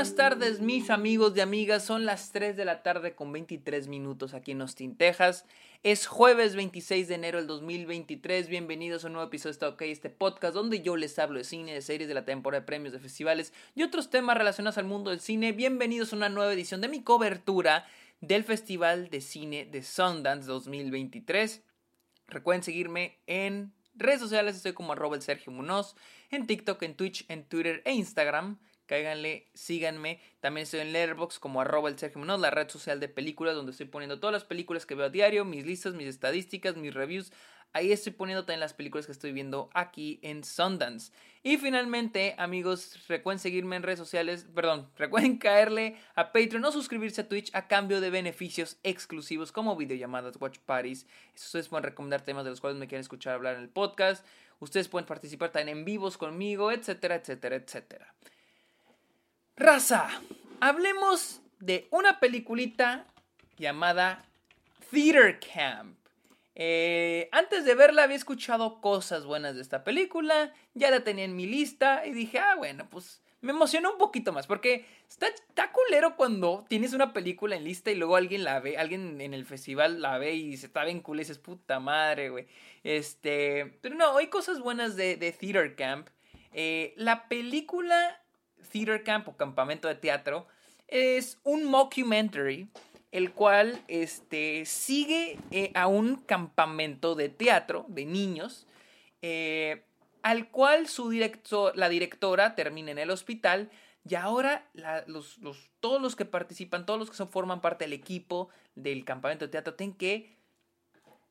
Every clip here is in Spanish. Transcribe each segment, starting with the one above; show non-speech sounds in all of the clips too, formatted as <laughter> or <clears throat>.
buenas tardes mis amigos y amigas. Son las 3 de la tarde con 23 minutos aquí en Austin, Texas. Es jueves 26 de enero del 2023. Bienvenidos a un nuevo episodio de Está OK, este podcast donde yo les hablo de cine, de series, de la temporada de premios, de festivales y otros temas relacionados al mundo del cine. Bienvenidos a una nueva edición de mi cobertura del Festival de Cine de Sundance 2023. Recuerden seguirme en redes sociales, estoy como arroba el Sergio Munoz, en TikTok, en Twitch, en Twitter e Instagram cáiganle, síganme. También estoy en Letterboxd como arroba el Sergio Munoz, la red social de películas donde estoy poniendo todas las películas que veo a diario, mis listas, mis estadísticas, mis reviews. Ahí estoy poniendo también las películas que estoy viendo aquí en Sundance. Y finalmente, amigos, recuerden seguirme en redes sociales, perdón, <laughs> recuerden caerle a Patreon o suscribirse a Twitch a cambio de beneficios exclusivos como videollamadas, watch parties. Ustedes pueden recomendar temas de los cuales me quieren escuchar hablar en el podcast. Ustedes pueden participar también en vivos conmigo, etcétera, etcétera, etcétera. Raza, hablemos de una peliculita llamada Theater Camp. Eh, antes de verla había escuchado cosas buenas de esta película, ya la tenía en mi lista y dije, ah, bueno, pues me emocionó un poquito más porque está, está culero cuando tienes una película en lista y luego alguien la ve, alguien en el festival la ve y se está bien cool y dices, puta madre, güey. Este, pero no, hay cosas buenas de, Theater Camp. Eh, la película Theater Camp o Campamento de Teatro es un mockumentary el cual este, sigue eh, a un campamento de teatro de niños eh, al cual su la directora termina en el hospital y ahora los, todos los que participan, todos los que son, forman parte del equipo del campamento de teatro tienen que,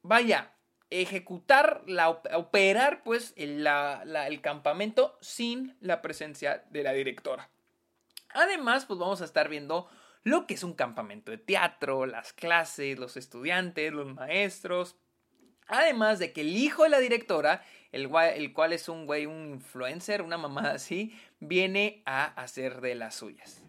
vaya, ejecutar, la, operar pues el, el campamento sin la presencia de la directora. Además, pues vamos a estar viendo lo que es un campamento de teatro, las clases, los estudiantes, los maestros. Además de que el hijo de la directora, el, el cual es un güey, un influencer, una mamada así, viene a hacer de las suyas.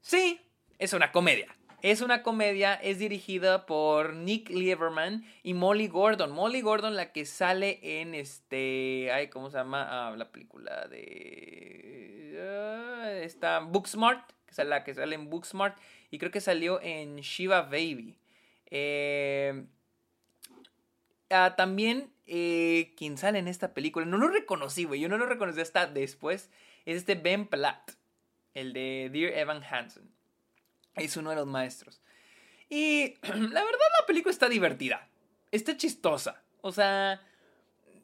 Sí, es una comedia. Es una comedia, es dirigida por Nick Lieberman y Molly Gordon. Molly Gordon, la que sale en este. Ay, ¿Cómo se llama? Ah, la película de. Ah, está Booksmart, que es la que sale en Booksmart. Y creo que salió en Shiva Baby. Eh, ah, también, eh, quien sale en esta película, no lo reconocí, güey. Yo no lo reconocí hasta después. Es este Ben Platt, el de Dear Evan Hansen. Es uno de los maestros. Y <clears throat> la verdad la película está divertida. Está chistosa. O sea,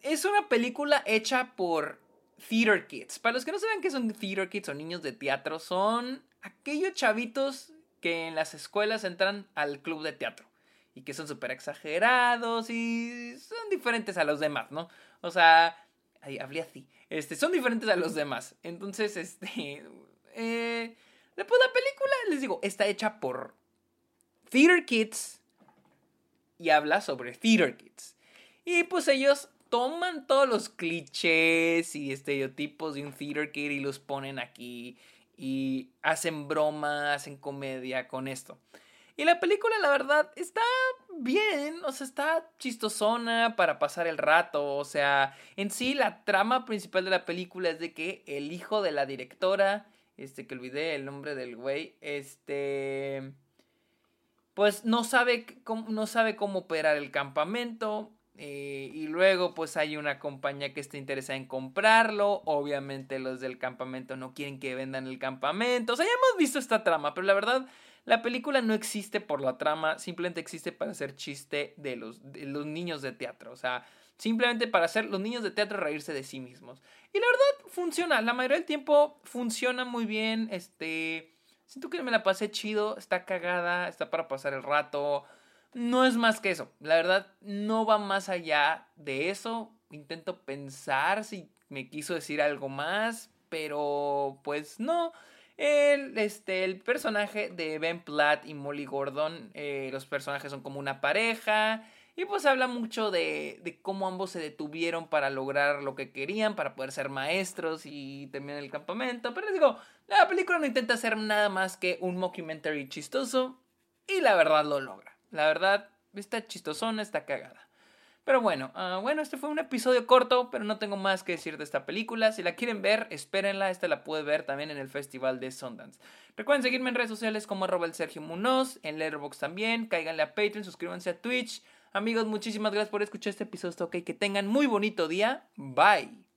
es una película hecha por theater kids. Para los que no saben qué son theater kids o niños de teatro, son aquellos chavitos que en las escuelas entran al club de teatro. Y que son súper exagerados y son diferentes a los demás, ¿no? O sea, ahí hablé así. Este, son diferentes a los demás. Entonces, este... <laughs> Eh, Después la película, les digo, está hecha por Theater Kids y habla sobre Theater Kids. Y pues ellos toman todos los clichés y estereotipos de un Theater Kid y los ponen aquí y hacen broma, hacen comedia con esto. Y la película, la verdad, está bien, o sea, está chistosona para pasar el rato, o sea, en sí la trama principal de la película es de que el hijo de la directora este, que olvidé el nombre del güey, este, pues no sabe, cómo, no sabe cómo operar el campamento. Eh, y luego pues hay una compañía que está interesada en comprarlo. Obviamente los del campamento no quieren que vendan el campamento. O sea, ya hemos visto esta trama, pero la verdad la película no existe por la trama, simplemente existe para hacer chiste de los, de los niños de teatro. O sea, Simplemente para hacer los niños de teatro reírse de sí mismos. Y la verdad funciona. La mayoría del tiempo funciona muy bien. Este. Siento que me la pasé chido. Está cagada. Está para pasar el rato. No es más que eso. La verdad, no va más allá de eso. Intento pensar si me quiso decir algo más. Pero pues no. El, este, el personaje de Ben Platt y Molly Gordon. Eh, los personajes son como una pareja. Y pues habla mucho de, de, cómo ambos se detuvieron para lograr lo que querían, para poder ser maestros y también el campamento. Pero les digo, la película no intenta hacer nada más que un mockumentary chistoso y la verdad lo logra. La verdad, está chistosona, está cagada. Pero bueno, ah, bueno, este fue un episodio corto, pero no tengo más que decir de esta película. Si la quieren ver, espérenla. Esta la pude ver también en el Festival de Sundance. Recuerden seguirme en redes sociales como arroba el Sergio Munoz, en Letterboxd también. Cáiganle a Patreon, suscríbanse a Twitch. Amigos, muchísimas gracias por escuchar este episodio. Ok, que tengan muy bonito día. Bye.